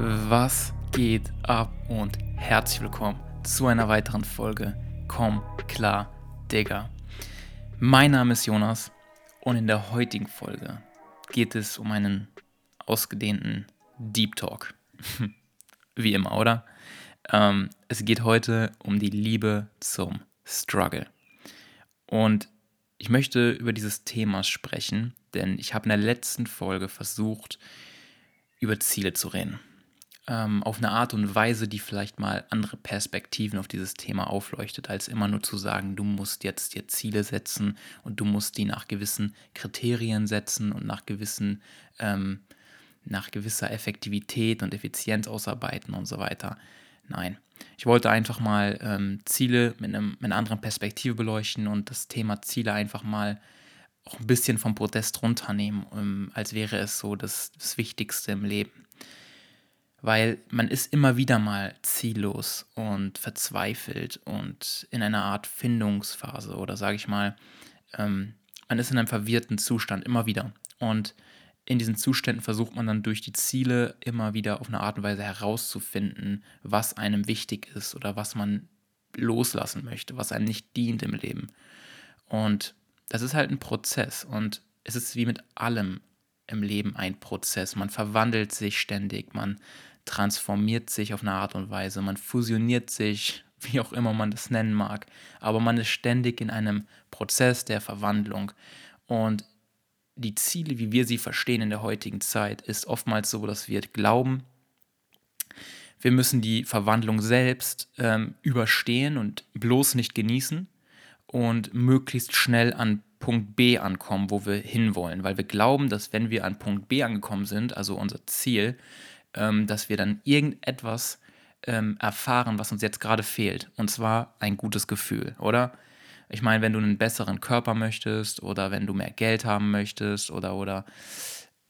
Was geht ab und herzlich willkommen zu einer weiteren Folge Komm klar, Digga. Mein Name ist Jonas und in der heutigen Folge geht es um einen ausgedehnten Deep Talk. Wie immer, oder? Ähm, es geht heute um die Liebe zum Struggle. Und ich möchte über dieses Thema sprechen, denn ich habe in der letzten Folge versucht, über Ziele zu reden ähm, auf eine Art und Weise, die vielleicht mal andere Perspektiven auf dieses Thema aufleuchtet, als immer nur zu sagen, du musst jetzt dir Ziele setzen und du musst die nach gewissen Kriterien setzen und nach gewissen, ähm, nach gewisser Effektivität und Effizienz ausarbeiten und so weiter. Nein, ich wollte einfach mal ähm, Ziele mit, einem, mit einer anderen Perspektive beleuchten und das Thema Ziele einfach mal auch ein bisschen vom Protest runternehmen, ähm, als wäre es so das, das Wichtigste im Leben weil man ist immer wieder mal ziellos und verzweifelt und in einer Art Findungsphase oder sage ich mal, ähm, man ist in einem verwirrten Zustand immer wieder. Und in diesen Zuständen versucht man dann durch die Ziele immer wieder auf eine Art und Weise herauszufinden, was einem wichtig ist oder was man loslassen möchte, was einem nicht dient im Leben. Und das ist halt ein Prozess und es ist wie mit allem im Leben ein Prozess. Man verwandelt sich ständig, man transformiert sich auf eine Art und Weise, man fusioniert sich, wie auch immer man das nennen mag, aber man ist ständig in einem Prozess der Verwandlung. Und die Ziele, wie wir sie verstehen in der heutigen Zeit, ist oftmals so, dass wir glauben, wir müssen die Verwandlung selbst ähm, überstehen und bloß nicht genießen und möglichst schnell an Punkt B ankommen, wo wir hinwollen, weil wir glauben, dass wenn wir an Punkt B angekommen sind, also unser Ziel, ähm, dass wir dann irgendetwas ähm, erfahren, was uns jetzt gerade fehlt. Und zwar ein gutes Gefühl, oder? Ich meine, wenn du einen besseren Körper möchtest oder wenn du mehr Geld haben möchtest oder, oder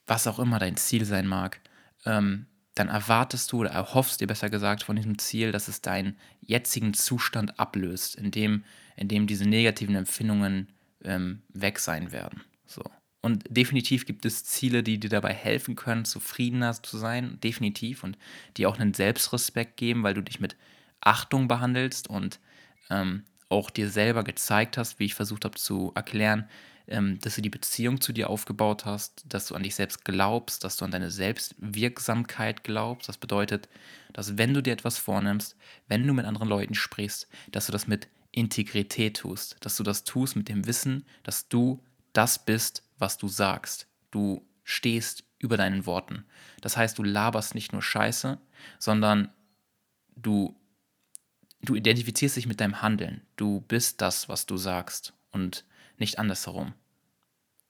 was auch immer dein Ziel sein mag, ähm, dann erwartest du oder erhoffst dir besser gesagt von diesem Ziel, dass es deinen jetzigen Zustand ablöst, in dem, diese negativen Empfindungen ähm, weg sein werden. So. Und definitiv gibt es Ziele, die dir dabei helfen können, zufriedener zu sein, definitiv, und die auch einen Selbstrespekt geben, weil du dich mit Achtung behandelst und ähm, auch dir selber gezeigt hast, wie ich versucht habe zu erklären, ähm, dass du die Beziehung zu dir aufgebaut hast, dass du an dich selbst glaubst, dass du an deine Selbstwirksamkeit glaubst. Das bedeutet, dass wenn du dir etwas vornimmst, wenn du mit anderen Leuten sprichst, dass du das mit Integrität tust, dass du das tust mit dem Wissen, dass du das bist, was du sagst. Du stehst über deinen Worten. Das heißt, du laberst nicht nur Scheiße, sondern du, du identifizierst dich mit deinem Handeln. Du bist das, was du sagst und nicht andersherum.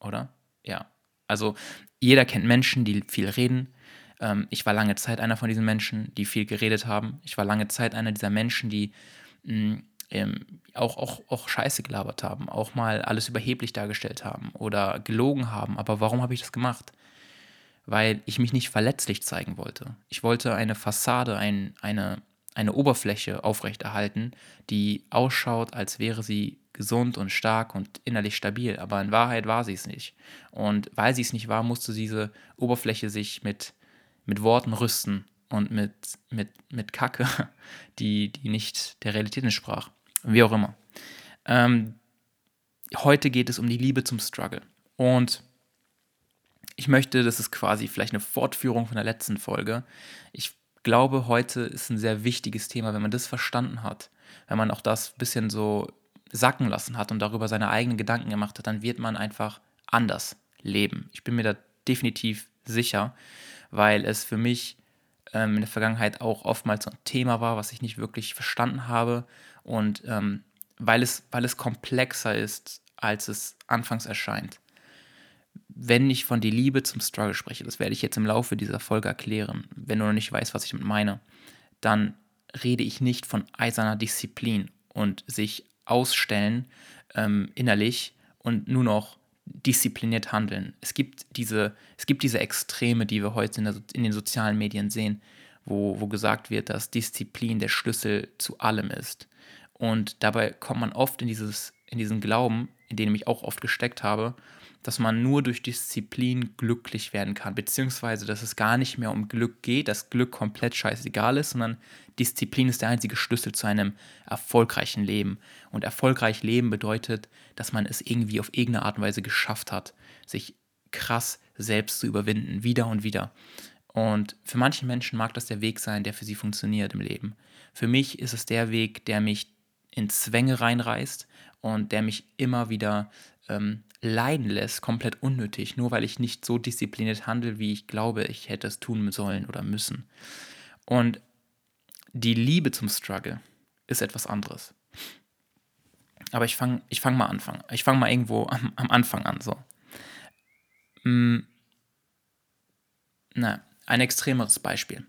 Oder? Ja. Also jeder kennt Menschen, die viel reden. Ähm, ich war lange Zeit einer von diesen Menschen, die viel geredet haben. Ich war lange Zeit einer dieser Menschen, die mm, ähm, auch, auch, auch Scheiße gelabert haben, auch mal alles überheblich dargestellt haben oder gelogen haben. Aber warum habe ich das gemacht? Weil ich mich nicht verletzlich zeigen wollte. Ich wollte eine Fassade, ein, eine, eine Oberfläche aufrechterhalten, die ausschaut, als wäre sie gesund und stark und innerlich stabil. Aber in Wahrheit war sie es nicht. Und weil sie es nicht war, musste diese Oberfläche sich mit, mit Worten rüsten und mit, mit, mit Kacke, die, die nicht der Realität entsprach. Wie auch immer. Ähm, heute geht es um die Liebe zum Struggle. Und ich möchte, das ist quasi vielleicht eine Fortführung von der letzten Folge. Ich glaube, heute ist ein sehr wichtiges Thema, wenn man das verstanden hat, wenn man auch das ein bisschen so sacken lassen hat und darüber seine eigenen Gedanken gemacht hat, dann wird man einfach anders leben. Ich bin mir da definitiv sicher, weil es für mich ähm, in der Vergangenheit auch oftmals ein Thema war, was ich nicht wirklich verstanden habe und ähm, weil, es, weil es komplexer ist, als es anfangs erscheint. Wenn ich von der Liebe zum Struggle spreche, das werde ich jetzt im Laufe dieser Folge erklären, wenn du noch nicht weißt, was ich damit meine, dann rede ich nicht von eiserner Disziplin und sich ausstellen ähm, innerlich und nur noch diszipliniert handeln. Es gibt diese, es gibt diese Extreme, die wir heute in, der, in den sozialen Medien sehen, wo, wo gesagt wird, dass Disziplin der Schlüssel zu allem ist. Und dabei kommt man oft in, dieses, in diesen Glauben, in den ich auch oft gesteckt habe, dass man nur durch Disziplin glücklich werden kann, beziehungsweise dass es gar nicht mehr um Glück geht, dass Glück komplett scheißegal ist, sondern Disziplin ist der einzige Schlüssel zu einem erfolgreichen Leben. Und erfolgreich leben bedeutet, dass man es irgendwie auf irgendeine Art und Weise geschafft hat, sich krass selbst zu überwinden, wieder und wieder. Und für manche Menschen mag das der Weg sein, der für sie funktioniert im Leben. Für mich ist es der Weg, der mich in Zwänge reinreißt und der mich immer wieder ähm, leiden lässt, komplett unnötig, nur weil ich nicht so diszipliniert handle, wie ich glaube, ich hätte es tun sollen oder müssen. Und die Liebe zum Struggle ist etwas anderes. Aber ich fange ich fang mal an. Ich fange mal irgendwo am, am, Anfang an. So. Hm, na, ein extremeres Beispiel.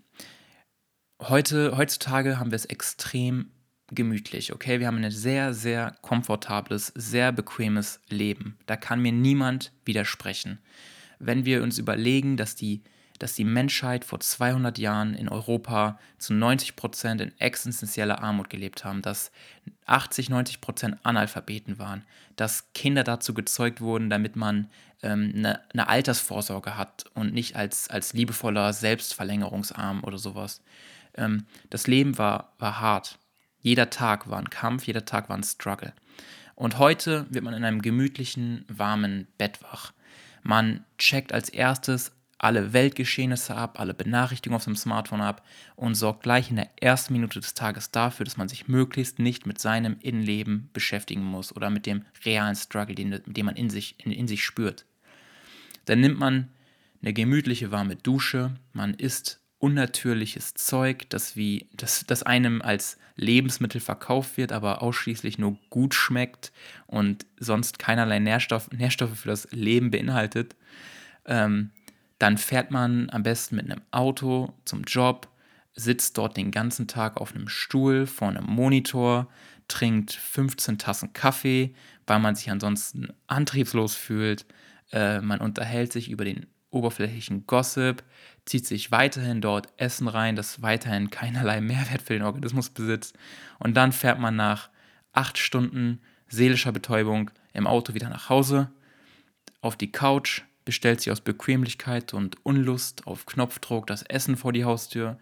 Heute, heutzutage haben wir es extrem gemütlich, okay? Wir haben ein sehr, sehr komfortables, sehr bequemes Leben. Da kann mir niemand widersprechen. Wenn wir uns überlegen, dass die, dass die Menschheit vor 200 Jahren in Europa zu 90 Prozent in existenzieller Armut gelebt haben, dass 80, 90 Prozent Analphabeten waren, dass Kinder dazu gezeugt wurden, damit man ähm, eine, eine Altersvorsorge hat und nicht als, als liebevoller Selbstverlängerungsarm oder sowas. Ähm, das Leben war, war hart. Jeder Tag war ein Kampf, jeder Tag war ein Struggle. Und heute wird man in einem gemütlichen, warmen Bett wach. Man checkt als erstes alle Weltgeschehnisse ab, alle Benachrichtigungen auf dem Smartphone ab und sorgt gleich in der ersten Minute des Tages dafür, dass man sich möglichst nicht mit seinem Innenleben beschäftigen muss oder mit dem realen Struggle, den, den man in sich, in, in sich spürt. Dann nimmt man eine gemütliche warme Dusche, man isst unnatürliches Zeug, das, wie, das, das einem als Lebensmittel verkauft wird, aber ausschließlich nur gut schmeckt und sonst keinerlei Nährstoff, Nährstoffe für das Leben beinhaltet. Ähm, dann fährt man am besten mit einem Auto zum Job, sitzt dort den ganzen Tag auf einem Stuhl vor einem Monitor, trinkt 15 Tassen Kaffee, weil man sich ansonsten antriebslos fühlt. Äh, man unterhält sich über den oberflächlichen Gossip, zieht sich weiterhin dort Essen rein, das weiterhin keinerlei Mehrwert für den Organismus besitzt. Und dann fährt man nach acht Stunden seelischer Betäubung im Auto wieder nach Hause, auf die Couch, bestellt sich aus Bequemlichkeit und Unlust auf Knopfdruck das Essen vor die Haustür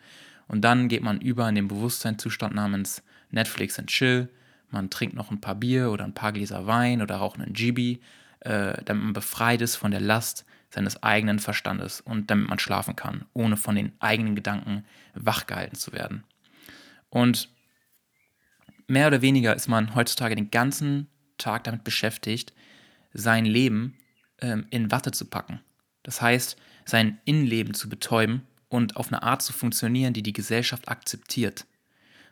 und dann geht man über in den Bewusstseinszustand namens Netflix and Chill. Man trinkt noch ein paar Bier oder ein paar Gläser Wein oder raucht einen Gibi, äh, damit man befreit ist von der Last seines eigenen Verstandes und damit man schlafen kann, ohne von den eigenen Gedanken wachgehalten zu werden. Und mehr oder weniger ist man heutzutage den ganzen Tag damit beschäftigt, sein Leben ähm, in Watte zu packen. Das heißt, sein Innenleben zu betäuben und auf eine Art zu funktionieren, die die Gesellschaft akzeptiert.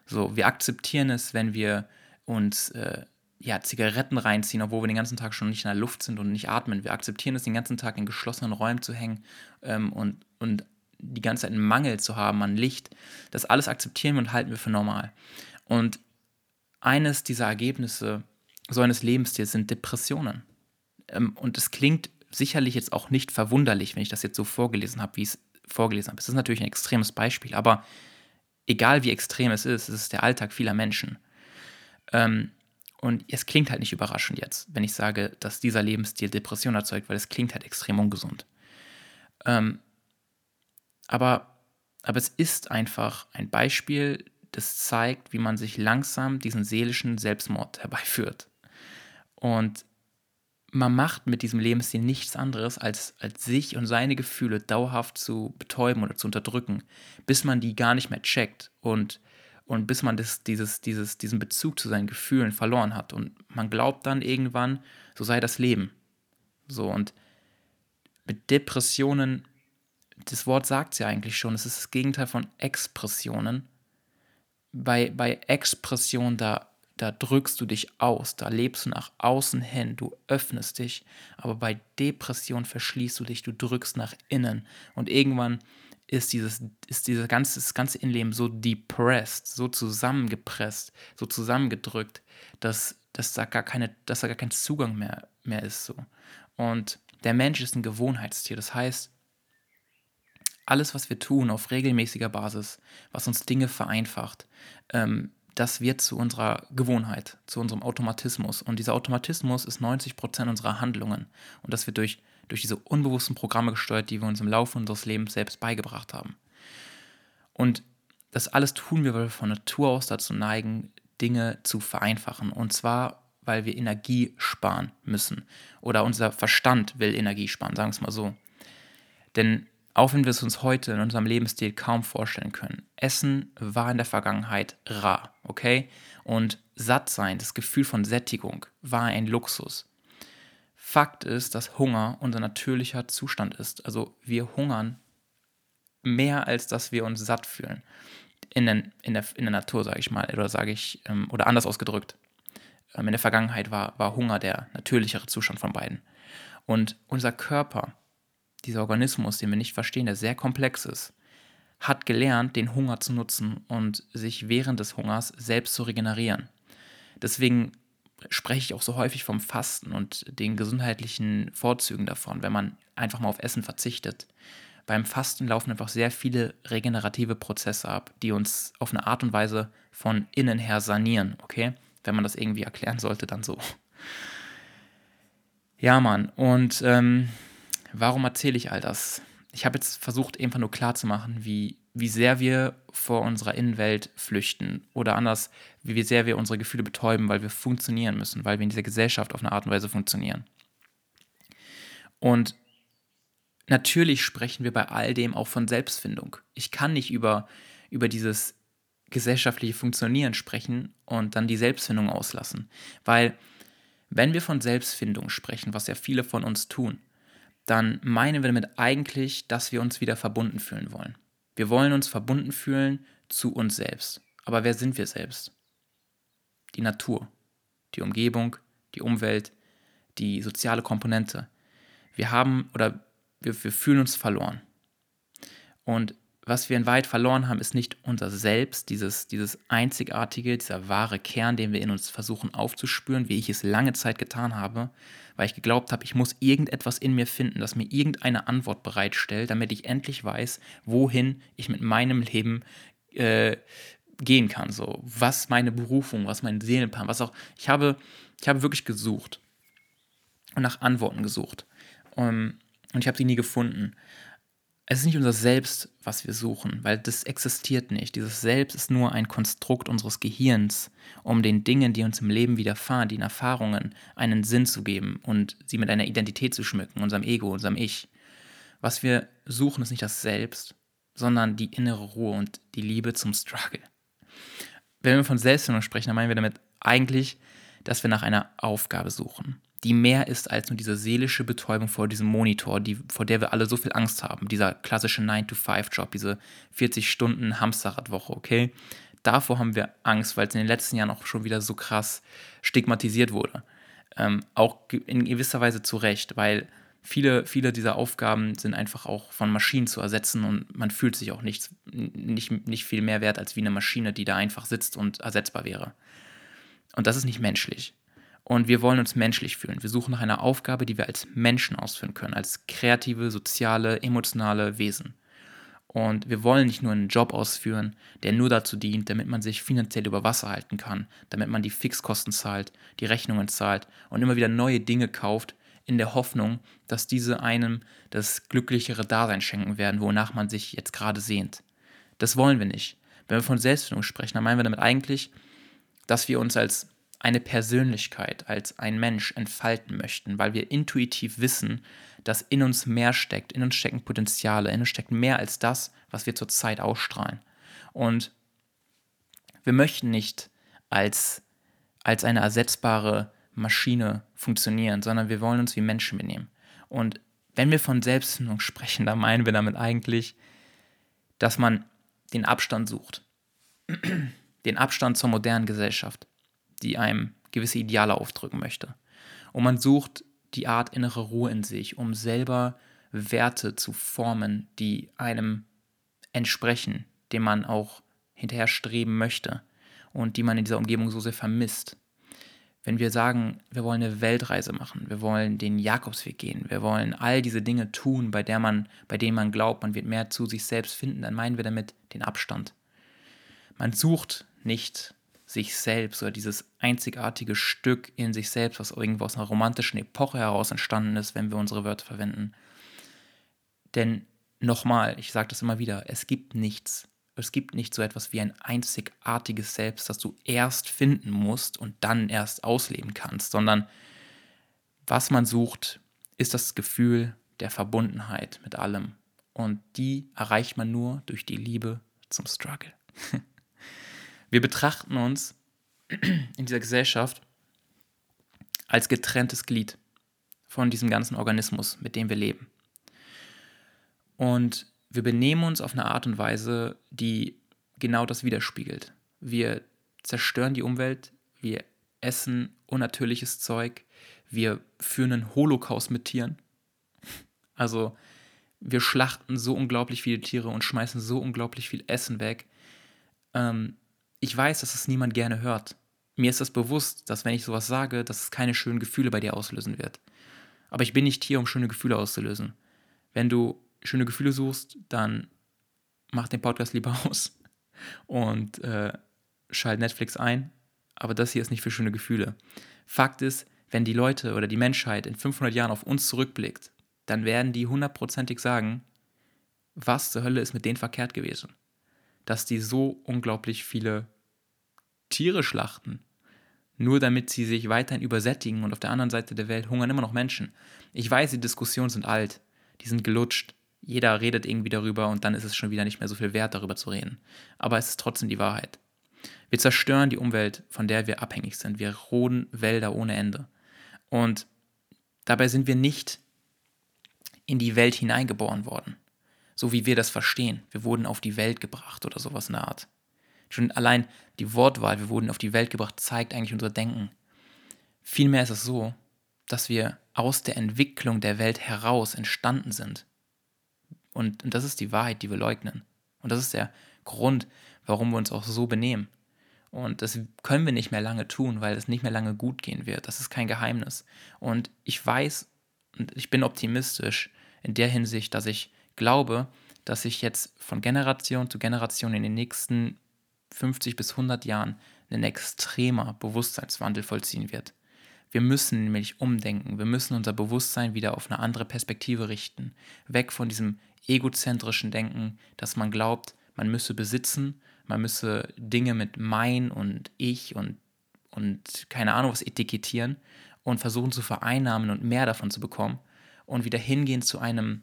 So, wir akzeptieren es, wenn wir uns äh, ja, Zigaretten reinziehen, obwohl wir den ganzen Tag schon nicht in der Luft sind und nicht atmen. Wir akzeptieren es, den ganzen Tag in geschlossenen Räumen zu hängen ähm, und, und die ganze Zeit einen Mangel zu haben an Licht. Das alles akzeptieren wir und halten wir für normal. Und eines dieser Ergebnisse so eines Lebensstils sind Depressionen. Ähm, und es klingt sicherlich jetzt auch nicht verwunderlich, wenn ich das jetzt so vorgelesen habe, wie ich es vorgelesen habe. Es ist natürlich ein extremes Beispiel, aber egal wie extrem es ist, es ist der Alltag vieler Menschen. Ähm, und es klingt halt nicht überraschend jetzt, wenn ich sage, dass dieser Lebensstil Depression erzeugt, weil es klingt halt extrem ungesund. Ähm, aber, aber es ist einfach ein Beispiel, das zeigt, wie man sich langsam diesen seelischen Selbstmord herbeiführt. Und man macht mit diesem Lebensstil nichts anderes, als, als sich und seine Gefühle dauerhaft zu betäuben oder zu unterdrücken, bis man die gar nicht mehr checkt und und bis man das, dieses, dieses, diesen Bezug zu seinen Gefühlen verloren hat. Und man glaubt dann irgendwann, so sei das Leben. So, und mit Depressionen, das Wort sagt es ja eigentlich schon, es ist das Gegenteil von Expressionen. Bei, bei Expression, da, da drückst du dich aus, da lebst du nach außen hin, du öffnest dich, aber bei Depression verschließt du dich, du drückst nach innen und irgendwann ist dieses, ist dieses ganze, das ganze Innenleben so depressed, so zusammengepresst, so zusammengedrückt, dass, dass, da, gar keine, dass da gar kein Zugang mehr, mehr ist. So. Und der Mensch ist ein Gewohnheitstier. Das heißt, alles, was wir tun auf regelmäßiger Basis, was uns Dinge vereinfacht, ähm, das wird zu unserer Gewohnheit, zu unserem Automatismus. Und dieser Automatismus ist 90% unserer Handlungen. Und das wird durch, durch diese unbewussten Programme gesteuert, die wir uns im Laufe unseres Lebens selbst beigebracht haben. Und das alles tun wir, weil wir von Natur aus dazu neigen, Dinge zu vereinfachen. Und zwar, weil wir Energie sparen müssen. Oder unser Verstand will Energie sparen, sagen wir es mal so. Denn auch wenn wir es uns heute in unserem Lebensstil kaum vorstellen können, Essen war in der Vergangenheit rar, okay? Und satt sein, das Gefühl von Sättigung, war ein Luxus. Fakt ist, dass Hunger unser natürlicher Zustand ist. Also wir hungern mehr, als dass wir uns satt fühlen. In, den, in, der, in der Natur, sage ich mal, oder sage ich, ähm, oder anders ausgedrückt. Ähm, in der Vergangenheit war, war Hunger der natürlichere Zustand von beiden. Und unser Körper, dieser Organismus, den wir nicht verstehen, der sehr komplex ist, hat gelernt, den Hunger zu nutzen und sich während des Hungers selbst zu regenerieren. Deswegen spreche ich auch so häufig vom Fasten und den gesundheitlichen Vorzügen davon, wenn man einfach mal auf Essen verzichtet. Beim Fasten laufen einfach sehr viele regenerative Prozesse ab, die uns auf eine Art und Weise von innen her sanieren, okay? Wenn man das irgendwie erklären sollte, dann so. Ja, Mann, und ähm, warum erzähle ich all das? Ich habe jetzt versucht, einfach nur klarzumachen, wie, wie sehr wir vor unserer Innenwelt flüchten oder anders, wie sehr wir unsere Gefühle betäuben, weil wir funktionieren müssen, weil wir in dieser Gesellschaft auf eine Art und Weise funktionieren. Und natürlich sprechen wir bei all dem auch von Selbstfindung. Ich kann nicht über, über dieses gesellschaftliche Funktionieren sprechen und dann die Selbstfindung auslassen. Weil wenn wir von Selbstfindung sprechen, was ja viele von uns tun, dann meinen wir damit eigentlich, dass wir uns wieder verbunden fühlen wollen. Wir wollen uns verbunden fühlen zu uns selbst. Aber wer sind wir selbst? Die Natur, die Umgebung, die Umwelt, die soziale Komponente. Wir haben oder wir, wir fühlen uns verloren. Und was wir in Wahrheit verloren haben, ist nicht unser Selbst, dieses, dieses einzigartige, dieser wahre Kern, den wir in uns versuchen aufzuspüren, wie ich es lange Zeit getan habe, weil ich geglaubt habe, ich muss irgendetwas in mir finden, das mir irgendeine Antwort bereitstellt, damit ich endlich weiß, wohin ich mit meinem Leben äh, gehen kann. So, was meine Berufung, was mein Seelenplan, was auch. Ich habe, ich habe wirklich gesucht und nach Antworten gesucht. Um, und ich habe sie nie gefunden es ist nicht unser Selbst, was wir suchen, weil das existiert nicht. Dieses Selbst ist nur ein Konstrukt unseres Gehirns, um den Dingen, die uns im Leben widerfahren, den Erfahrungen, einen Sinn zu geben und sie mit einer Identität zu schmücken, unserem Ego, unserem Ich. Was wir suchen, ist nicht das Selbst, sondern die innere Ruhe und die Liebe zum Struggle. Wenn wir von Selbstfindung sprechen, dann meinen wir damit eigentlich, dass wir nach einer Aufgabe suchen die mehr ist als nur diese seelische Betäubung vor diesem Monitor, die, vor der wir alle so viel Angst haben. Dieser klassische 9-to-5-Job, diese 40 Stunden Hamsterradwoche, okay? Davor haben wir Angst, weil es in den letzten Jahren auch schon wieder so krass stigmatisiert wurde. Ähm, auch in gewisser Weise zu Recht, weil viele, viele dieser Aufgaben sind einfach auch von Maschinen zu ersetzen und man fühlt sich auch nichts, nicht, nicht viel mehr wert als wie eine Maschine, die da einfach sitzt und ersetzbar wäre. Und das ist nicht menschlich. Und wir wollen uns menschlich fühlen. Wir suchen nach einer Aufgabe, die wir als Menschen ausführen können, als kreative, soziale, emotionale Wesen. Und wir wollen nicht nur einen Job ausführen, der nur dazu dient, damit man sich finanziell über Wasser halten kann, damit man die Fixkosten zahlt, die Rechnungen zahlt und immer wieder neue Dinge kauft, in der Hoffnung, dass diese einem das glücklichere Dasein schenken werden, wonach man sich jetzt gerade sehnt. Das wollen wir nicht. Wenn wir von Selbstfindung sprechen, dann meinen wir damit eigentlich, dass wir uns als eine Persönlichkeit als ein Mensch entfalten möchten, weil wir intuitiv wissen, dass in uns mehr steckt, in uns stecken Potenziale, in uns steckt mehr als das, was wir zurzeit ausstrahlen. Und wir möchten nicht als, als eine ersetzbare Maschine funktionieren, sondern wir wollen uns wie Menschen benehmen. Und wenn wir von Selbstfindung sprechen, dann meinen wir damit eigentlich, dass man den Abstand sucht. Den Abstand zur modernen Gesellschaft die einem gewisse Ideale aufdrücken möchte. Und man sucht die Art innere Ruhe in sich, um selber Werte zu formen, die einem entsprechen, dem man auch hinterher streben möchte und die man in dieser Umgebung so sehr vermisst. Wenn wir sagen, wir wollen eine Weltreise machen, wir wollen den Jakobsweg gehen, wir wollen all diese Dinge tun, bei, der man, bei denen man glaubt, man wird mehr zu sich selbst finden, dann meinen wir damit den Abstand. Man sucht nicht sich selbst oder dieses einzigartige Stück in sich selbst, was irgendwo aus einer romantischen Epoche heraus entstanden ist, wenn wir unsere Wörter verwenden. Denn nochmal, ich sage das immer wieder, es gibt nichts, es gibt nicht so etwas wie ein einzigartiges Selbst, das du erst finden musst und dann erst ausleben kannst, sondern was man sucht, ist das Gefühl der Verbundenheit mit allem. Und die erreicht man nur durch die Liebe zum Struggle. Wir betrachten uns in dieser Gesellschaft als getrenntes Glied von diesem ganzen Organismus, mit dem wir leben. Und wir benehmen uns auf eine Art und Weise, die genau das widerspiegelt. Wir zerstören die Umwelt, wir essen unnatürliches Zeug, wir führen einen Holocaust mit Tieren. Also wir schlachten so unglaublich viele Tiere und schmeißen so unglaublich viel Essen weg. Ähm, ich weiß, dass es niemand gerne hört. Mir ist das bewusst, dass wenn ich sowas sage, dass es keine schönen Gefühle bei dir auslösen wird. Aber ich bin nicht hier, um schöne Gefühle auszulösen. Wenn du schöne Gefühle suchst, dann mach den Podcast lieber aus und äh, schalt Netflix ein. Aber das hier ist nicht für schöne Gefühle. Fakt ist, wenn die Leute oder die Menschheit in 500 Jahren auf uns zurückblickt, dann werden die hundertprozentig sagen, was zur Hölle ist mit denen verkehrt gewesen? Dass die so unglaublich viele Tiere schlachten, nur damit sie sich weiterhin übersättigen und auf der anderen Seite der Welt hungern immer noch Menschen. Ich weiß, die Diskussionen sind alt, die sind gelutscht, jeder redet irgendwie darüber und dann ist es schon wieder nicht mehr so viel wert, darüber zu reden. Aber es ist trotzdem die Wahrheit. Wir zerstören die Umwelt, von der wir abhängig sind. Wir roden Wälder ohne Ende. Und dabei sind wir nicht in die Welt hineingeboren worden. So wie wir das verstehen. Wir wurden auf die Welt gebracht oder sowas in der Art. Schon allein die Wortwahl, wir wurden auf die Welt gebracht, zeigt eigentlich unser Denken. Vielmehr ist es so, dass wir aus der Entwicklung der Welt heraus entstanden sind. Und, und das ist die Wahrheit, die wir leugnen. Und das ist der Grund, warum wir uns auch so benehmen. Und das können wir nicht mehr lange tun, weil es nicht mehr lange gut gehen wird. Das ist kein Geheimnis. Und ich weiß und ich bin optimistisch in der Hinsicht, dass ich glaube, dass sich jetzt von Generation zu Generation in den nächsten 50 bis 100 Jahren ein extremer Bewusstseinswandel vollziehen wird. Wir müssen nämlich umdenken. Wir müssen unser Bewusstsein wieder auf eine andere Perspektive richten. Weg von diesem egozentrischen Denken, dass man glaubt, man müsse besitzen, man müsse Dinge mit mein und ich und, und keine Ahnung was etikettieren und versuchen zu vereinnahmen und mehr davon zu bekommen und wieder hingehen zu einem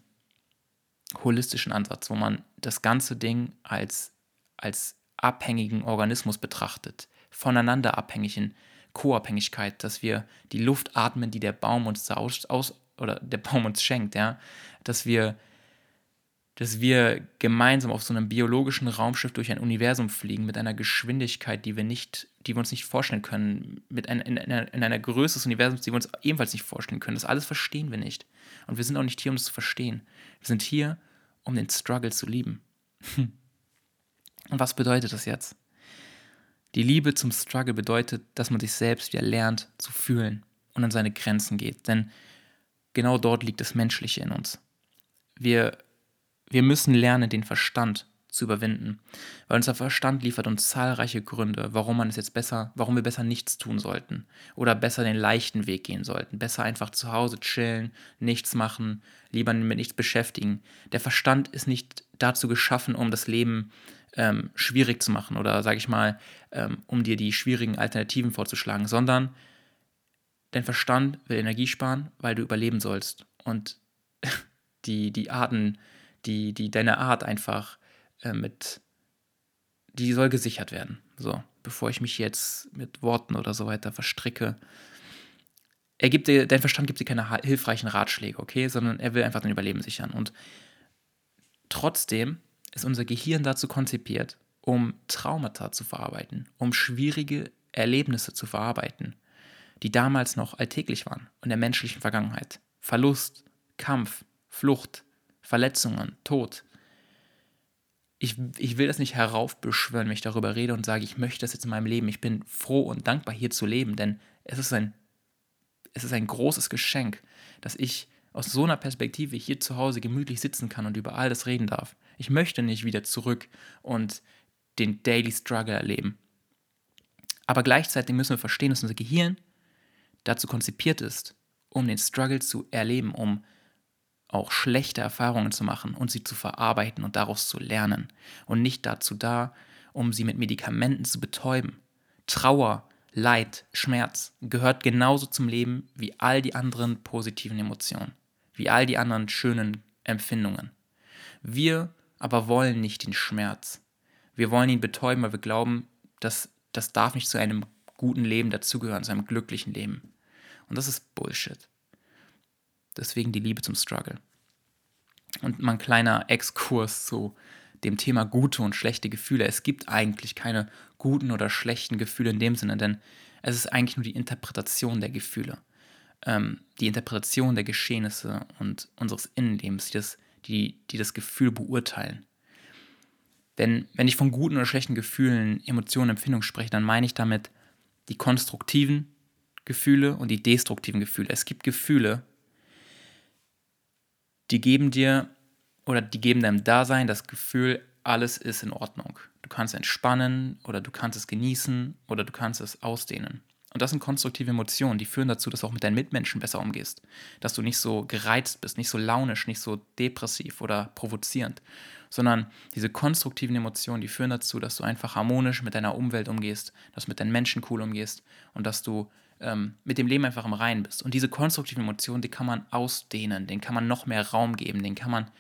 holistischen Ansatz, wo man das ganze Ding als, als abhängigen Organismus betrachtet, voneinander abhängigen Co-Abhängigkeit, dass wir die Luft atmen, die der Baum uns aus, aus oder der Baum uns schenkt, ja, dass wir dass wir gemeinsam auf so einem biologischen Raumschiff durch ein Universum fliegen mit einer Geschwindigkeit, die wir nicht, die wir uns nicht vorstellen können, mit ein, in, einer, in einer Größe des Universums, die wir uns ebenfalls nicht vorstellen können. Das alles verstehen wir nicht. Und wir sind auch nicht hier, um es zu verstehen. Wir sind hier, um den Struggle zu lieben. Und was bedeutet das jetzt? Die Liebe zum Struggle bedeutet, dass man sich selbst wieder lernt zu fühlen und an seine Grenzen geht. Denn genau dort liegt das Menschliche in uns. Wir wir müssen lernen, den Verstand zu überwinden, weil unser Verstand liefert uns zahlreiche Gründe, warum man es jetzt besser, warum wir besser nichts tun sollten oder besser den leichten Weg gehen sollten, besser einfach zu Hause chillen, nichts machen, lieber mit nichts beschäftigen. Der Verstand ist nicht dazu geschaffen, um das Leben ähm, schwierig zu machen oder, sage ich mal, ähm, um dir die schwierigen Alternativen vorzuschlagen, sondern dein Verstand will Energie sparen, weil du überleben sollst und die, die Arten die, die deine Art einfach äh, mit, die soll gesichert werden. So, bevor ich mich jetzt mit Worten oder so weiter verstricke. Er gibt dir, dein Verstand gibt dir keine hilfreichen Ratschläge, okay, sondern er will einfach dein Überleben sichern. Und trotzdem ist unser Gehirn dazu konzipiert, um Traumata zu verarbeiten, um schwierige Erlebnisse zu verarbeiten, die damals noch alltäglich waren in der menschlichen Vergangenheit. Verlust, Kampf, Flucht, Verletzungen, Tod. Ich, ich will das nicht heraufbeschwören, wenn ich darüber rede und sage, ich möchte das jetzt in meinem Leben. Ich bin froh und dankbar, hier zu leben, denn es ist ein, es ist ein großes Geschenk, dass ich aus so einer Perspektive hier zu Hause gemütlich sitzen kann und über all das reden darf. Ich möchte nicht wieder zurück und den Daily Struggle erleben. Aber gleichzeitig müssen wir verstehen, dass unser Gehirn dazu konzipiert ist, um den Struggle zu erleben, um auch schlechte Erfahrungen zu machen und sie zu verarbeiten und daraus zu lernen. Und nicht dazu da, um sie mit Medikamenten zu betäuben. Trauer, Leid, Schmerz gehört genauso zum Leben wie all die anderen positiven Emotionen, wie all die anderen schönen Empfindungen. Wir aber wollen nicht den Schmerz. Wir wollen ihn betäuben, weil wir glauben, dass das darf nicht zu einem guten Leben dazugehören, zu einem glücklichen Leben. Und das ist Bullshit. Deswegen die Liebe zum Struggle. Und mein kleiner Exkurs zu dem Thema gute und schlechte Gefühle. Es gibt eigentlich keine guten oder schlechten Gefühle in dem Sinne, denn es ist eigentlich nur die Interpretation der Gefühle. Ähm, die Interpretation der Geschehnisse und unseres Innenlebens, die das, die, die das Gefühl beurteilen. Denn wenn ich von guten oder schlechten Gefühlen, Emotionen, Empfindungen spreche, dann meine ich damit die konstruktiven Gefühle und die destruktiven Gefühle. Es gibt Gefühle, die geben dir oder die geben deinem Dasein das Gefühl, alles ist in Ordnung. Du kannst entspannen oder du kannst es genießen oder du kannst es ausdehnen. Und das sind konstruktive Emotionen, die führen dazu, dass du auch mit deinen Mitmenschen besser umgehst. Dass du nicht so gereizt bist, nicht so launisch, nicht so depressiv oder provozierend, sondern diese konstruktiven Emotionen, die führen dazu, dass du einfach harmonisch mit deiner Umwelt umgehst, dass du mit deinen Menschen cool umgehst und dass du ähm, mit dem Leben einfach im Reinen bist. Und diese konstruktiven Emotionen, die kann man ausdehnen, denen kann man noch mehr Raum geben, den kann man,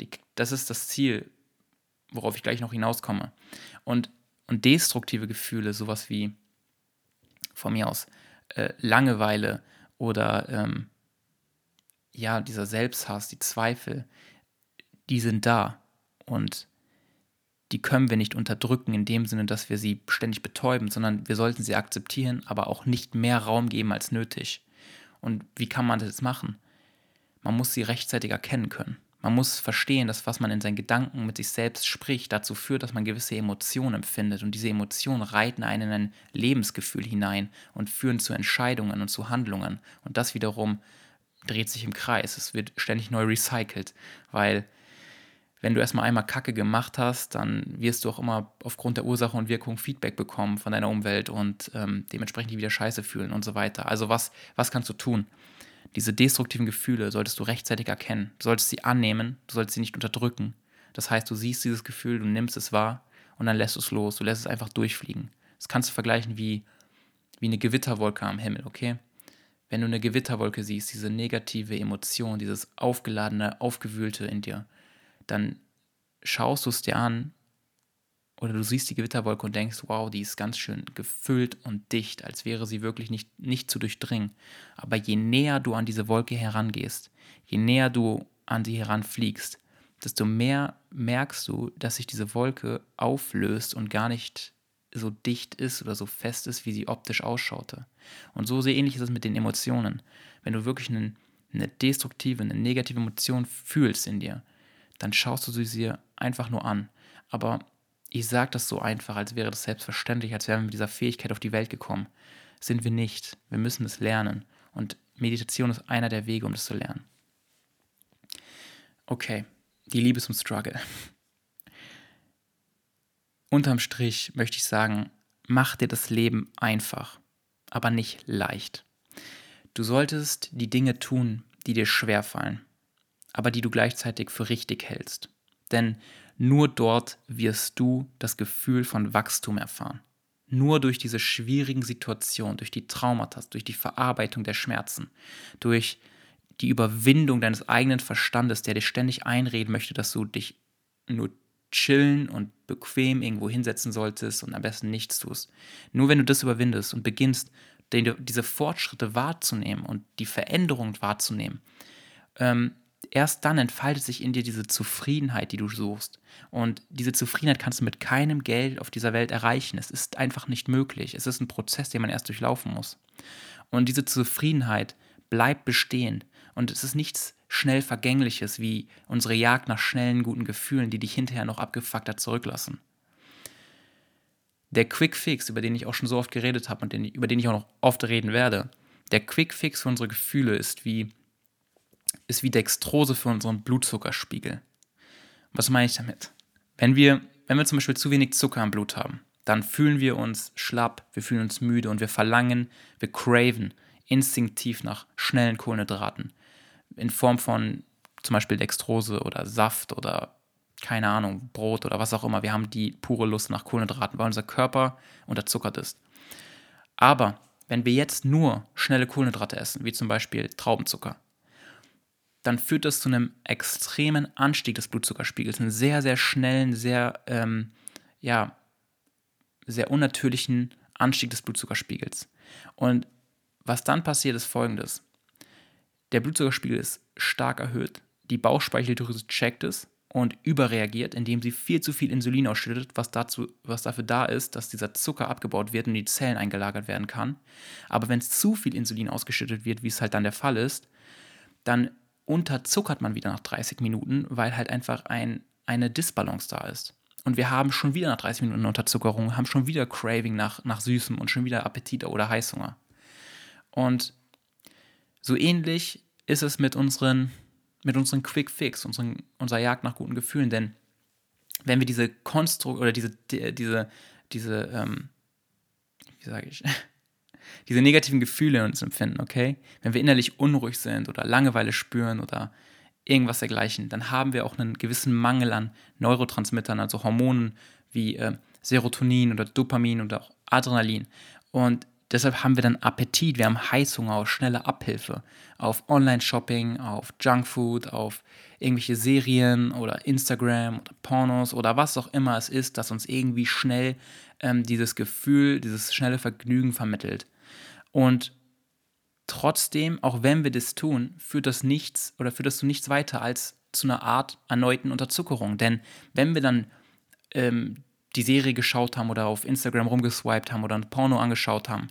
die, das ist das Ziel, worauf ich gleich noch hinauskomme. Und, und destruktive Gefühle, sowas wie von mir aus äh, Langeweile oder ähm, ja, dieser Selbsthass, die Zweifel, die sind da und die können wir nicht unterdrücken in dem Sinne, dass wir sie ständig betäuben, sondern wir sollten sie akzeptieren, aber auch nicht mehr Raum geben als nötig. Und wie kann man das machen? Man muss sie rechtzeitig erkennen können. Man muss verstehen, dass was man in seinen Gedanken mit sich selbst spricht, dazu führt, dass man gewisse Emotionen empfindet. Und diese Emotionen reiten einen in ein Lebensgefühl hinein und führen zu Entscheidungen und zu Handlungen. Und das wiederum dreht sich im Kreis. Es wird ständig neu recycelt, weil wenn du erstmal einmal Kacke gemacht hast, dann wirst du auch immer aufgrund der Ursache und Wirkung Feedback bekommen von deiner Umwelt und ähm, dementsprechend wieder Scheiße fühlen und so weiter. Also was, was kannst du tun? Diese destruktiven Gefühle solltest du rechtzeitig erkennen. Du solltest sie annehmen, du solltest sie nicht unterdrücken. Das heißt, du siehst dieses Gefühl, du nimmst es wahr und dann lässt du es los. Du lässt es einfach durchfliegen. Das kannst du vergleichen wie, wie eine Gewitterwolke am Himmel, okay? Wenn du eine Gewitterwolke siehst, diese negative Emotion, dieses aufgeladene, aufgewühlte in dir, dann schaust du es dir an oder du siehst die Gewitterwolke und denkst, wow, die ist ganz schön gefüllt und dicht, als wäre sie wirklich nicht, nicht zu durchdringen. Aber je näher du an diese Wolke herangehst, je näher du an sie heranfliegst, desto mehr merkst du, dass sich diese Wolke auflöst und gar nicht so dicht ist oder so fest ist, wie sie optisch ausschaute. Und so sehr ähnlich ist es mit den Emotionen. Wenn du wirklich eine, eine destruktive, eine negative Emotion fühlst in dir, dann schaust du sie dir einfach nur an. Aber ich sage das so einfach, als wäre das selbstverständlich, als wären wir mit dieser Fähigkeit auf die Welt gekommen. Sind wir nicht. Wir müssen es lernen. Und Meditation ist einer der Wege, um das zu lernen. Okay, die Liebe zum Struggle. Unterm Strich möchte ich sagen, mach dir das Leben einfach, aber nicht leicht. Du solltest die Dinge tun, die dir schwerfallen, aber die du gleichzeitig für richtig hältst. Denn nur dort wirst du das Gefühl von Wachstum erfahren. Nur durch diese schwierigen Situationen, durch die Traumata, durch die Verarbeitung der Schmerzen, durch die Überwindung deines eigenen Verstandes, der dir ständig einreden möchte, dass du dich nur chillen und bequem irgendwo hinsetzen solltest und am besten nichts tust. Nur wenn du das überwindest und beginnst, diese Fortschritte wahrzunehmen und die Veränderung wahrzunehmen, ähm, erst dann entfaltet sich in dir diese Zufriedenheit, die du suchst. Und diese Zufriedenheit kannst du mit keinem Geld auf dieser Welt erreichen. Es ist einfach nicht möglich. Es ist ein Prozess, den man erst durchlaufen muss. Und diese Zufriedenheit bleibt bestehen. Und es ist nichts schnell Vergängliches wie unsere Jagd nach schnellen, guten Gefühlen, die dich hinterher noch abgefuckter zurücklassen. Der Quick Fix, über den ich auch schon so oft geredet habe und den, über den ich auch noch oft reden werde, der Quick Fix für unsere Gefühle ist wie ist wie Dextrose für unseren Blutzuckerspiegel. Was meine ich damit? Wenn wir, wenn wir zum Beispiel zu wenig Zucker im Blut haben, dann fühlen wir uns schlapp, wir fühlen uns müde und wir verlangen, wir craven instinktiv nach schnellen Kohlenhydraten in Form von zum Beispiel Dextrose oder Saft oder keine Ahnung, Brot oder was auch immer. Wir haben die pure Lust nach Kohlenhydraten, weil unser Körper unterzuckert ist. Aber wenn wir jetzt nur schnelle Kohlenhydrate essen, wie zum Beispiel Traubenzucker, dann führt das zu einem extremen Anstieg des Blutzuckerspiegels, einen sehr, sehr schnellen, sehr, ähm, ja, sehr unnatürlichen Anstieg des Blutzuckerspiegels. Und was dann passiert, ist folgendes. Der Blutzuckerspiegel ist stark erhöht, die Bauchspeicheldrüse checkt es und überreagiert, indem sie viel zu viel Insulin ausschüttet, was, dazu, was dafür da ist, dass dieser Zucker abgebaut wird und die Zellen eingelagert werden kann. Aber wenn zu viel Insulin ausgeschüttet wird, wie es halt dann der Fall ist, dann unterzuckert man wieder nach 30 Minuten, weil halt einfach ein, eine Disbalance da ist. Und wir haben schon wieder nach 30 Minuten Unterzuckerung, haben schon wieder Craving nach, nach Süßem und schon wieder Appetit oder Heißhunger. Und so ähnlich ist es mit unseren, mit unseren Quick Fix, unseren, unserer Jagd nach guten Gefühlen. Denn wenn wir diese Konstrukt oder diese, diese, diese, ähm, wie sage ich, diese negativen Gefühle in uns empfinden, okay? Wenn wir innerlich unruhig sind oder Langeweile spüren oder irgendwas dergleichen, dann haben wir auch einen gewissen Mangel an Neurotransmittern, also Hormonen wie äh, Serotonin oder Dopamin oder auch Adrenalin. Und deshalb haben wir dann Appetit, wir haben Heißhunger auf schnelle Abhilfe, auf Online-Shopping, auf Junkfood, auf irgendwelche Serien oder Instagram oder Pornos oder was auch immer es ist, das uns irgendwie schnell ähm, dieses Gefühl, dieses schnelle Vergnügen vermittelt. Und trotzdem, auch wenn wir das tun, führt das nichts oder führt das zu nichts weiter als zu einer Art erneuten Unterzuckerung. Denn wenn wir dann ähm, die Serie geschaut haben oder auf Instagram rumgeswiped haben oder ein Porno angeschaut haben,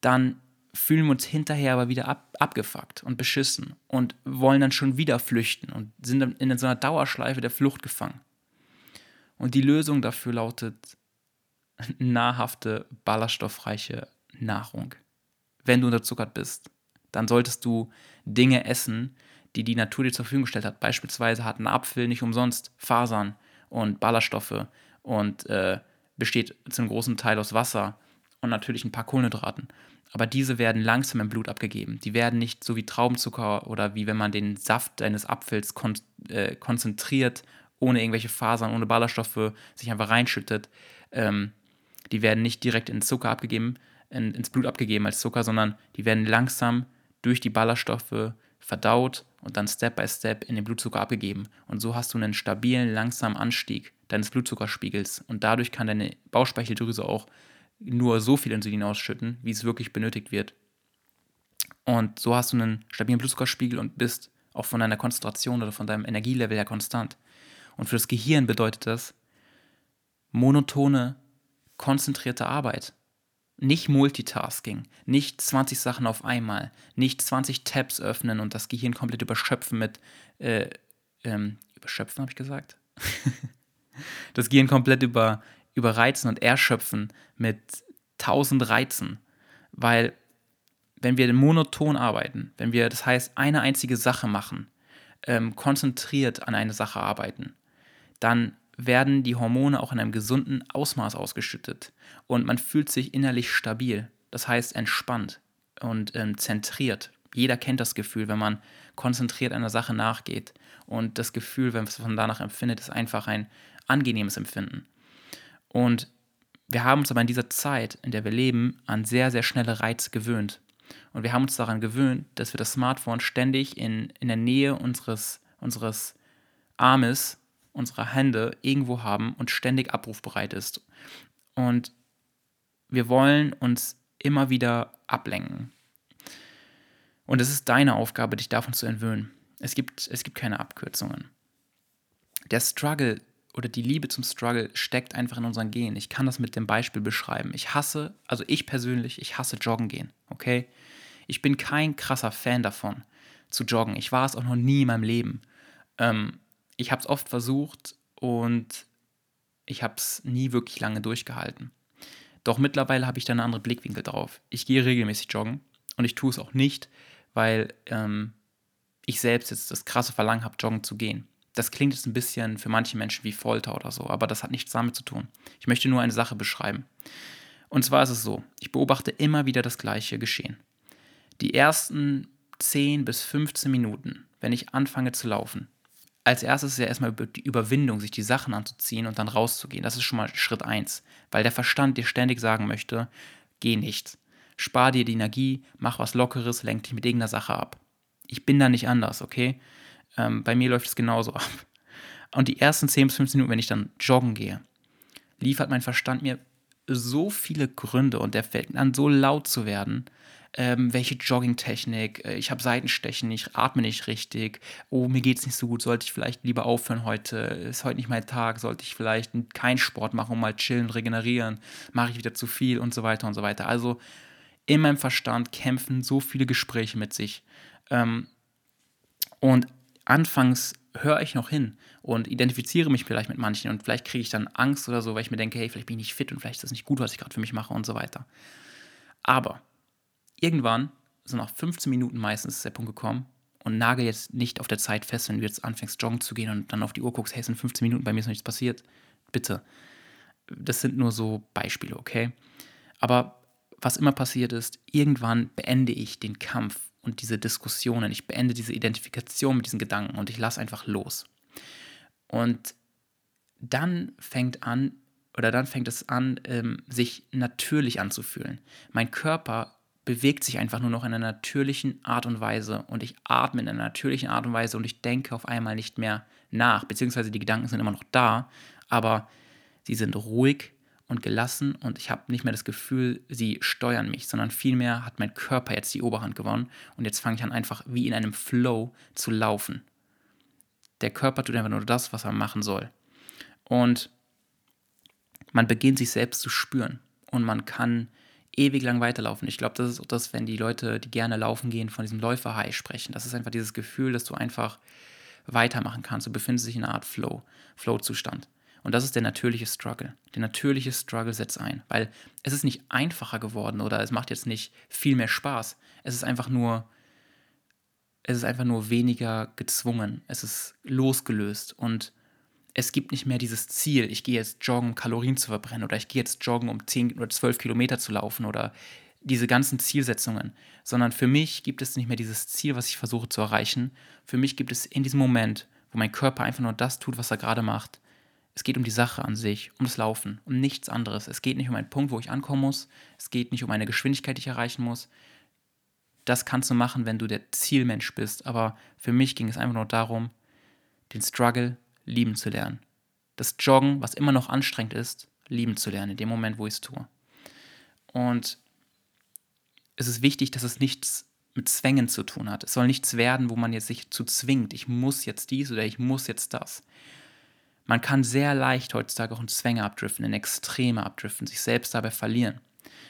dann fühlen wir uns hinterher aber wieder ab, abgefuckt und beschissen und wollen dann schon wieder flüchten und sind dann in so einer Dauerschleife der Flucht gefangen. Und die Lösung dafür lautet nahrhafte, ballaststoffreiche Nahrung wenn du unterzuckert bist, dann solltest du Dinge essen, die die Natur dir zur Verfügung gestellt hat. Beispielsweise hat ein Apfel nicht umsonst Fasern und Ballaststoffe und äh, besteht zu einem großen Teil aus Wasser und natürlich ein paar Kohlenhydraten. Aber diese werden langsam im Blut abgegeben. Die werden nicht so wie Traubenzucker oder wie wenn man den Saft eines Apfels kon äh, konzentriert, ohne irgendwelche Fasern, ohne Ballaststoffe sich einfach reinschüttet. Ähm, die werden nicht direkt in Zucker abgegeben, in, ins Blut abgegeben als Zucker, sondern die werden langsam durch die Ballaststoffe verdaut und dann Step by Step in den Blutzucker abgegeben. Und so hast du einen stabilen, langsamen Anstieg deines Blutzuckerspiegels. Und dadurch kann deine Bauchspeicheldrüse auch nur so viel Insulin ausschütten, wie es wirklich benötigt wird. Und so hast du einen stabilen Blutzuckerspiegel und bist auch von deiner Konzentration oder von deinem Energielevel her konstant. Und für das Gehirn bedeutet das monotone, konzentrierte Arbeit. Nicht Multitasking, nicht 20 Sachen auf einmal, nicht 20 Tabs öffnen und das Gehirn komplett überschöpfen mit, äh, ähm, überschöpfen habe ich gesagt? das Gehirn komplett über, überreizen und erschöpfen mit tausend Reizen, weil wenn wir monoton arbeiten, wenn wir, das heißt, eine einzige Sache machen, ähm, konzentriert an eine Sache arbeiten, dann werden die Hormone auch in einem gesunden Ausmaß ausgeschüttet und man fühlt sich innerlich stabil, das heißt entspannt und ähm, zentriert. Jeder kennt das Gefühl, wenn man konzentriert einer Sache nachgeht und das Gefühl, wenn man danach empfindet, ist einfach ein angenehmes Empfinden. Und wir haben uns aber in dieser Zeit, in der wir leben, an sehr, sehr schnelle Reize gewöhnt. Und wir haben uns daran gewöhnt, dass wir das Smartphone ständig in, in der Nähe unseres, unseres Armes unserer Hände irgendwo haben und ständig abrufbereit ist. Und wir wollen uns immer wieder ablenken. Und es ist deine Aufgabe, dich davon zu entwöhnen. Es gibt, es gibt keine Abkürzungen. Der Struggle oder die Liebe zum Struggle steckt einfach in unseren Genen. Ich kann das mit dem Beispiel beschreiben. Ich hasse, also ich persönlich, ich hasse Joggen gehen, okay? Ich bin kein krasser Fan davon, zu joggen. Ich war es auch noch nie in meinem Leben. Ähm, ich habe es oft versucht und ich habe es nie wirklich lange durchgehalten. Doch mittlerweile habe ich da einen anderen Blickwinkel drauf. Ich gehe regelmäßig joggen und ich tue es auch nicht, weil ähm, ich selbst jetzt das krasse Verlangen habe, joggen zu gehen. Das klingt jetzt ein bisschen für manche Menschen wie Folter oder so, aber das hat nichts damit zu tun. Ich möchte nur eine Sache beschreiben. Und zwar ist es so, ich beobachte immer wieder das gleiche Geschehen. Die ersten 10 bis 15 Minuten, wenn ich anfange zu laufen, als erstes ist ja erstmal die Überwindung, sich die Sachen anzuziehen und dann rauszugehen. Das ist schon mal Schritt 1, weil der Verstand dir ständig sagen möchte, geh nicht. Spar dir die Energie, mach was Lockeres, lenk dich mit irgendeiner Sache ab. Ich bin da nicht anders, okay? Ähm, bei mir läuft es genauso ab. Und die ersten 10 bis 15 Minuten, wenn ich dann joggen gehe, liefert mein Verstand mir so viele Gründe und der fällt an, so laut zu werden. Ähm, welche Joggingtechnik, äh, ich habe Seitenstechen, ich atme nicht richtig, oh, mir geht es nicht so gut, sollte ich vielleicht lieber aufhören heute, ist heute nicht mein Tag, sollte ich vielleicht keinen Sport machen und mal chillen, regenerieren, mache ich wieder zu viel und so weiter und so weiter. Also in meinem Verstand kämpfen so viele Gespräche mit sich. Ähm, und anfangs höre ich noch hin und identifiziere mich vielleicht mit manchen und vielleicht kriege ich dann Angst oder so, weil ich mir denke, hey, vielleicht bin ich nicht fit und vielleicht ist das nicht gut, was ich gerade für mich mache und so weiter. Aber irgendwann, so nach 15 Minuten meistens ist der Punkt gekommen und nagel jetzt nicht auf der Zeit fest, wenn du jetzt anfängst joggen zu gehen und dann auf die Uhr guckst, hey, es sind 15 Minuten, bei mir ist noch nichts passiert. Bitte. Das sind nur so Beispiele, okay? Aber was immer passiert ist, irgendwann beende ich den Kampf und diese Diskussionen, ich beende diese Identifikation mit diesen Gedanken und ich lasse einfach los. Und dann fängt an, oder dann fängt es an, ähm, sich natürlich anzufühlen. Mein Körper bewegt sich einfach nur noch in einer natürlichen Art und Weise und ich atme in einer natürlichen Art und Weise und ich denke auf einmal nicht mehr nach, beziehungsweise die Gedanken sind immer noch da, aber sie sind ruhig, und gelassen und ich habe nicht mehr das Gefühl, sie steuern mich, sondern vielmehr hat mein Körper jetzt die Oberhand gewonnen und jetzt fange ich an einfach wie in einem Flow zu laufen. Der Körper tut einfach nur das, was er machen soll. Und man beginnt sich selbst zu spüren und man kann ewig lang weiterlaufen. Ich glaube, das ist auch das, wenn die Leute, die gerne laufen gehen, von diesem Läufer-High sprechen. Das ist einfach dieses Gefühl, dass du einfach weitermachen kannst. Du befindest dich in einer Art Flow, Flow-Zustand. Und das ist der natürliche Struggle. Der natürliche Struggle setzt ein, weil es ist nicht einfacher geworden oder es macht jetzt nicht viel mehr Spaß. Es ist einfach nur, es ist einfach nur weniger gezwungen. Es ist losgelöst und es gibt nicht mehr dieses Ziel, ich gehe jetzt joggen, um Kalorien zu verbrennen oder ich gehe jetzt joggen, um 10 oder 12 Kilometer zu laufen oder diese ganzen Zielsetzungen, sondern für mich gibt es nicht mehr dieses Ziel, was ich versuche zu erreichen. Für mich gibt es in diesem Moment, wo mein Körper einfach nur das tut, was er gerade macht, es geht um die Sache an sich, um das Laufen, um nichts anderes. Es geht nicht um einen Punkt, wo ich ankommen muss. Es geht nicht um eine Geschwindigkeit, die ich erreichen muss. Das kannst du machen, wenn du der Zielmensch bist. Aber für mich ging es einfach nur darum, den Struggle lieben zu lernen. Das Joggen, was immer noch anstrengend ist, lieben zu lernen, in dem Moment, wo ich es tue. Und es ist wichtig, dass es nichts mit Zwängen zu tun hat. Es soll nichts werden, wo man jetzt sich zu zwingt, ich muss jetzt dies oder ich muss jetzt das. Man kann sehr leicht heutzutage auch in Zwänge abdriften, in Extreme abdriften, sich selbst dabei verlieren.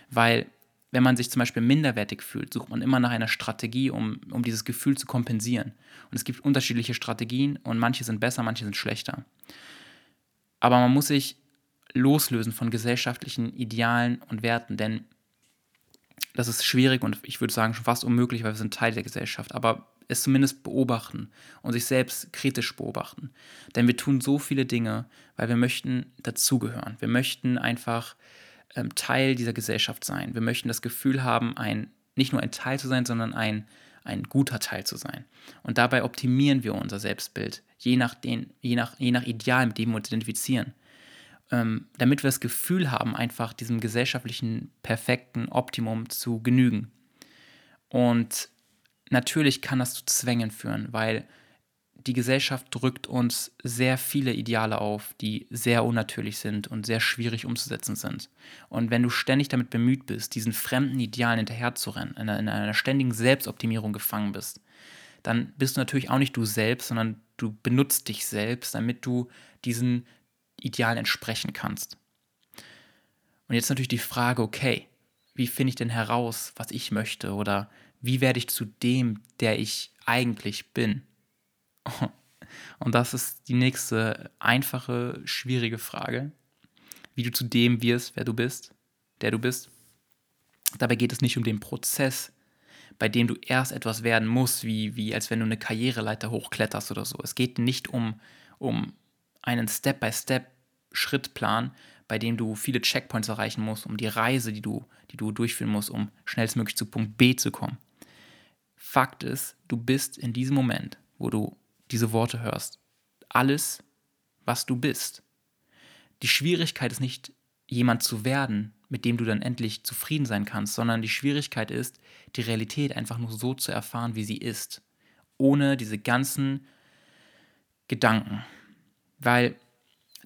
Weil, wenn man sich zum Beispiel minderwertig fühlt, sucht man immer nach einer Strategie, um, um dieses Gefühl zu kompensieren. Und es gibt unterschiedliche Strategien und manche sind besser, manche sind schlechter. Aber man muss sich loslösen von gesellschaftlichen Idealen und Werten, denn das ist schwierig und ich würde sagen schon fast unmöglich, weil wir sind Teil der Gesellschaft. Aber es zumindest beobachten und sich selbst kritisch beobachten. Denn wir tun so viele Dinge, weil wir möchten dazugehören. Wir möchten einfach ähm, Teil dieser Gesellschaft sein. Wir möchten das Gefühl haben, ein, nicht nur ein Teil zu sein, sondern ein, ein guter Teil zu sein. Und dabei optimieren wir unser Selbstbild, je nach, den, je nach, je nach Ideal, mit dem wir uns identifizieren. Ähm, damit wir das Gefühl haben, einfach diesem gesellschaftlichen, perfekten Optimum zu genügen. Und natürlich kann das zu Zwängen führen, weil die Gesellschaft drückt uns sehr viele Ideale auf, die sehr unnatürlich sind und sehr schwierig umzusetzen sind. Und wenn du ständig damit bemüht bist, diesen fremden Idealen hinterherzurennen, in einer, in einer ständigen Selbstoptimierung gefangen bist, dann bist du natürlich auch nicht du selbst, sondern du benutzt dich selbst, damit du diesen Idealen entsprechen kannst. Und jetzt natürlich die Frage, okay, wie finde ich denn heraus, was ich möchte oder wie werde ich zu dem, der ich eigentlich bin? Und das ist die nächste einfache, schwierige Frage, wie du zu dem wirst, wer du bist, der du bist. Dabei geht es nicht um den Prozess, bei dem du erst etwas werden musst, wie, wie als wenn du eine Karriereleiter hochkletterst oder so. Es geht nicht um, um einen Step-by-Step-Schrittplan, bei dem du viele Checkpoints erreichen musst, um die Reise, die du, die du durchführen musst, um schnellstmöglich zu Punkt B zu kommen. Fakt ist, du bist in diesem Moment, wo du diese Worte hörst, alles, was du bist. Die Schwierigkeit ist nicht, jemand zu werden, mit dem du dann endlich zufrieden sein kannst, sondern die Schwierigkeit ist, die Realität einfach nur so zu erfahren, wie sie ist, ohne diese ganzen Gedanken. Weil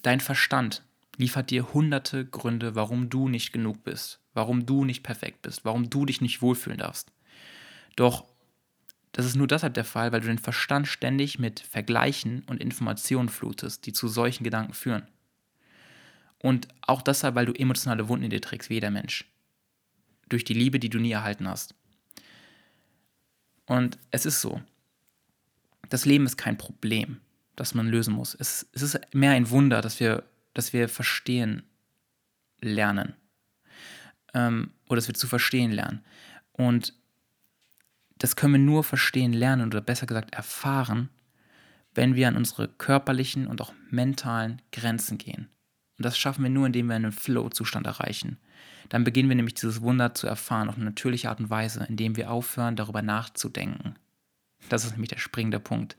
dein Verstand liefert dir hunderte Gründe, warum du nicht genug bist, warum du nicht perfekt bist, warum du dich nicht wohlfühlen darfst. Doch das ist nur deshalb der Fall, weil du den Verstand ständig mit Vergleichen und Informationen flutest, die zu solchen Gedanken führen. Und auch deshalb, weil du emotionale Wunden in dir trägst, wie jeder Mensch. Durch die Liebe, die du nie erhalten hast. Und es ist so. Das Leben ist kein Problem, das man lösen muss. Es, es ist mehr ein Wunder, dass wir, dass wir verstehen lernen. Ähm, oder dass wir zu verstehen lernen. Und das können wir nur verstehen lernen oder besser gesagt erfahren, wenn wir an unsere körperlichen und auch mentalen Grenzen gehen. Und das schaffen wir nur, indem wir einen Flow-Zustand erreichen. Dann beginnen wir nämlich dieses Wunder zu erfahren auf eine natürliche Art und Weise, indem wir aufhören, darüber nachzudenken. Das ist nämlich der springende Punkt.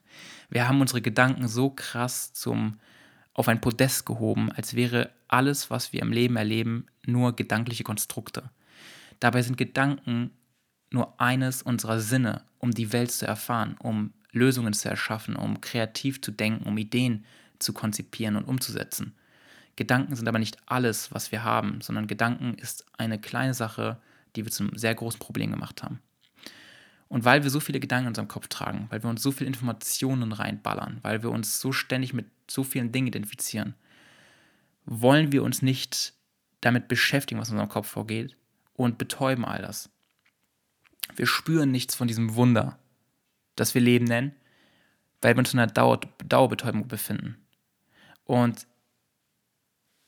Wir haben unsere Gedanken so krass zum auf ein Podest gehoben, als wäre alles, was wir im Leben erleben, nur gedankliche Konstrukte. Dabei sind Gedanken nur eines unserer Sinne, um die Welt zu erfahren, um Lösungen zu erschaffen, um kreativ zu denken, um Ideen zu konzipieren und umzusetzen. Gedanken sind aber nicht alles, was wir haben, sondern Gedanken ist eine kleine Sache, die wir zum sehr großen Problem gemacht haben. Und weil wir so viele Gedanken in unserem Kopf tragen, weil wir uns so viele Informationen reinballern, weil wir uns so ständig mit so vielen Dingen identifizieren, wollen wir uns nicht damit beschäftigen, was in unserem Kopf vorgeht und betäuben all das. Wir spüren nichts von diesem Wunder, das wir Leben nennen, weil wir uns in einer Dauer Dauerbetäubung befinden. Und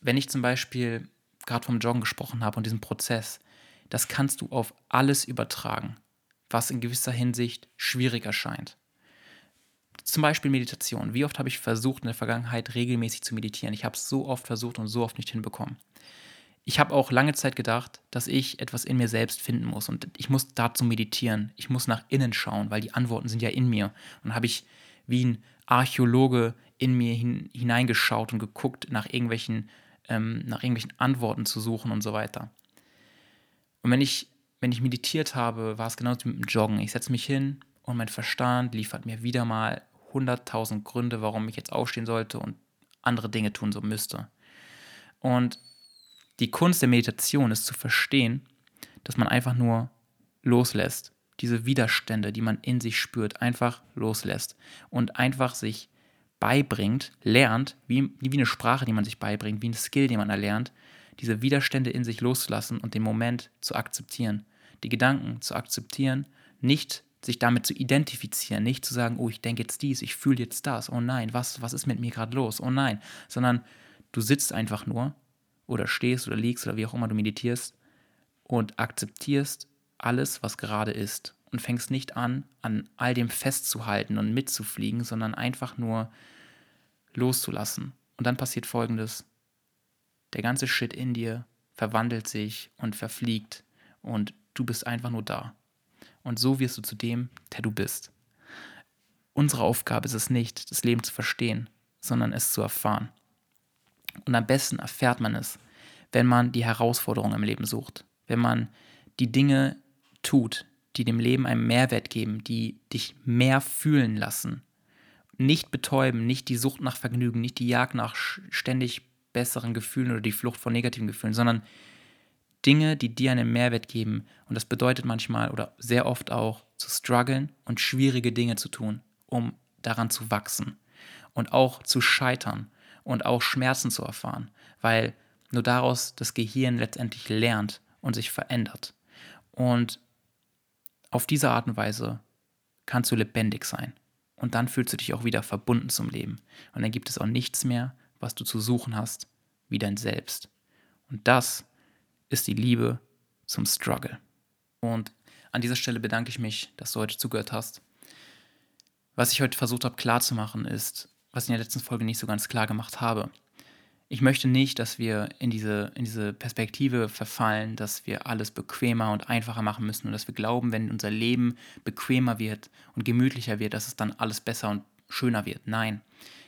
wenn ich zum Beispiel gerade vom Joggen gesprochen habe und diesem Prozess, das kannst du auf alles übertragen, was in gewisser Hinsicht schwierig erscheint. Zum Beispiel Meditation. Wie oft habe ich versucht in der Vergangenheit regelmäßig zu meditieren? Ich habe es so oft versucht und so oft nicht hinbekommen. Ich habe auch lange Zeit gedacht, dass ich etwas in mir selbst finden muss und ich muss dazu meditieren. Ich muss nach innen schauen, weil die Antworten sind ja in mir. Und habe ich wie ein Archäologe in mir hin, hineingeschaut und geguckt nach irgendwelchen ähm, nach irgendwelchen Antworten zu suchen und so weiter. Und wenn ich, wenn ich meditiert habe, war es genauso wie mit dem Joggen. Ich setze mich hin und mein Verstand liefert mir wieder mal 100.000 Gründe, warum ich jetzt aufstehen sollte und andere Dinge tun so müsste. Und die Kunst der Meditation ist zu verstehen, dass man einfach nur loslässt. Diese Widerstände, die man in sich spürt, einfach loslässt und einfach sich beibringt, lernt, wie, wie eine Sprache, die man sich beibringt, wie ein Skill, den man erlernt, diese Widerstände in sich loszulassen und den Moment zu akzeptieren, die Gedanken zu akzeptieren, nicht sich damit zu identifizieren, nicht zu sagen, oh, ich denke jetzt dies, ich fühle jetzt das, oh nein, was, was ist mit mir gerade los, oh nein, sondern du sitzt einfach nur oder stehst oder liegst oder wie auch immer du meditierst und akzeptierst alles, was gerade ist und fängst nicht an, an all dem festzuhalten und mitzufliegen, sondern einfach nur loszulassen. Und dann passiert Folgendes. Der ganze Shit in dir verwandelt sich und verfliegt und du bist einfach nur da. Und so wirst du zu dem, der du bist. Unsere Aufgabe ist es nicht, das Leben zu verstehen, sondern es zu erfahren. Und am besten erfährt man es, wenn man die Herausforderungen im Leben sucht, wenn man die Dinge tut, die dem Leben einen Mehrwert geben, die dich mehr fühlen lassen. Nicht betäuben, nicht die Sucht nach Vergnügen, nicht die Jagd nach ständig besseren Gefühlen oder die Flucht vor negativen Gefühlen, sondern Dinge, die dir einen Mehrwert geben. Und das bedeutet manchmal oder sehr oft auch zu strugglen und schwierige Dinge zu tun, um daran zu wachsen und auch zu scheitern und auch Schmerzen zu erfahren, weil nur daraus das Gehirn letztendlich lernt und sich verändert. Und auf diese Art und Weise kannst du lebendig sein. Und dann fühlst du dich auch wieder verbunden zum Leben. Und dann gibt es auch nichts mehr, was du zu suchen hast, wie dein Selbst. Und das ist die Liebe zum Struggle. Und an dieser Stelle bedanke ich mich, dass du heute zugehört hast. Was ich heute versucht habe klarzumachen ist, was ich in der letzten Folge nicht so ganz klar gemacht habe. Ich möchte nicht, dass wir in diese, in diese Perspektive verfallen, dass wir alles bequemer und einfacher machen müssen und dass wir glauben, wenn unser Leben bequemer wird und gemütlicher wird, dass es dann alles besser und schöner wird. Nein,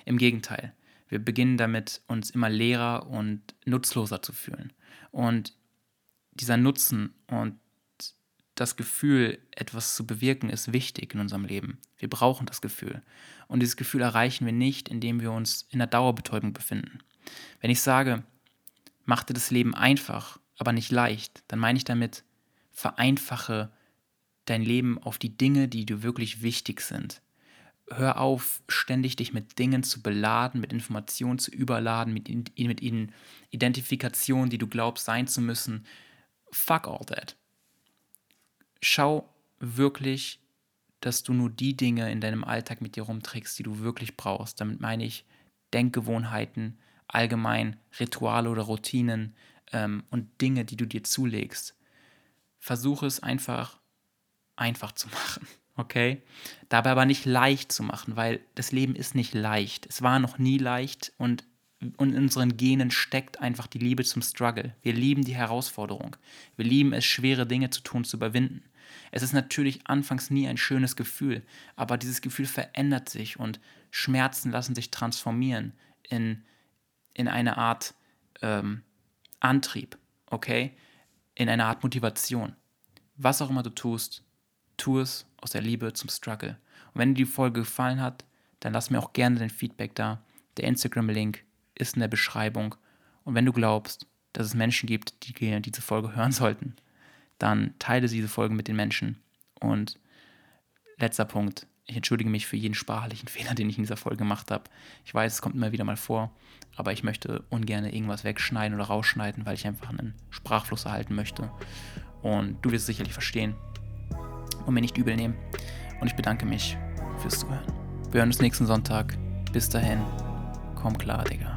im Gegenteil. Wir beginnen damit, uns immer leerer und nutzloser zu fühlen. Und dieser Nutzen und das Gefühl, etwas zu bewirken, ist wichtig in unserem Leben. Wir brauchen das Gefühl. Und dieses Gefühl erreichen wir nicht, indem wir uns in der Dauerbetäubung befinden. Wenn ich sage, mach dir das Leben einfach, aber nicht leicht, dann meine ich damit, vereinfache dein Leben auf die Dinge, die dir wirklich wichtig sind. Hör auf, ständig dich mit Dingen zu beladen, mit Informationen zu überladen, mit, mit ihnen Identifikationen, die du glaubst sein zu müssen. Fuck all that. Schau wirklich, dass du nur die Dinge in deinem Alltag mit dir rumträgst, die du wirklich brauchst. Damit meine ich Denkgewohnheiten, allgemein Rituale oder Routinen ähm, und Dinge, die du dir zulegst. Versuche es einfach einfach zu machen, okay? Dabei aber nicht leicht zu machen, weil das Leben ist nicht leicht. Es war noch nie leicht und und in unseren Genen steckt einfach die Liebe zum Struggle. Wir lieben die Herausforderung. Wir lieben es, schwere Dinge zu tun, zu überwinden. Es ist natürlich anfangs nie ein schönes Gefühl, aber dieses Gefühl verändert sich und Schmerzen lassen sich transformieren in in eine Art ähm, Antrieb, okay? In eine Art Motivation. Was auch immer du tust, tu es aus der Liebe zum Struggle. Und wenn dir die Folge gefallen hat, dann lass mir auch gerne dein Feedback da. Der Instagram-Link ist in der Beschreibung. Und wenn du glaubst, dass es Menschen gibt, die diese Folge hören sollten, dann teile diese Folge mit den Menschen. Und letzter Punkt, ich entschuldige mich für jeden sprachlichen Fehler, den ich in dieser Folge gemacht habe. Ich weiß, es kommt immer wieder mal vor, aber ich möchte ungern irgendwas wegschneiden oder rausschneiden, weil ich einfach einen Sprachfluss erhalten möchte. Und du wirst es sicherlich verstehen und mir nicht übel nehmen. Und ich bedanke mich fürs Zuhören. Wir hören uns nächsten Sonntag. Bis dahin, komm klar, Digga.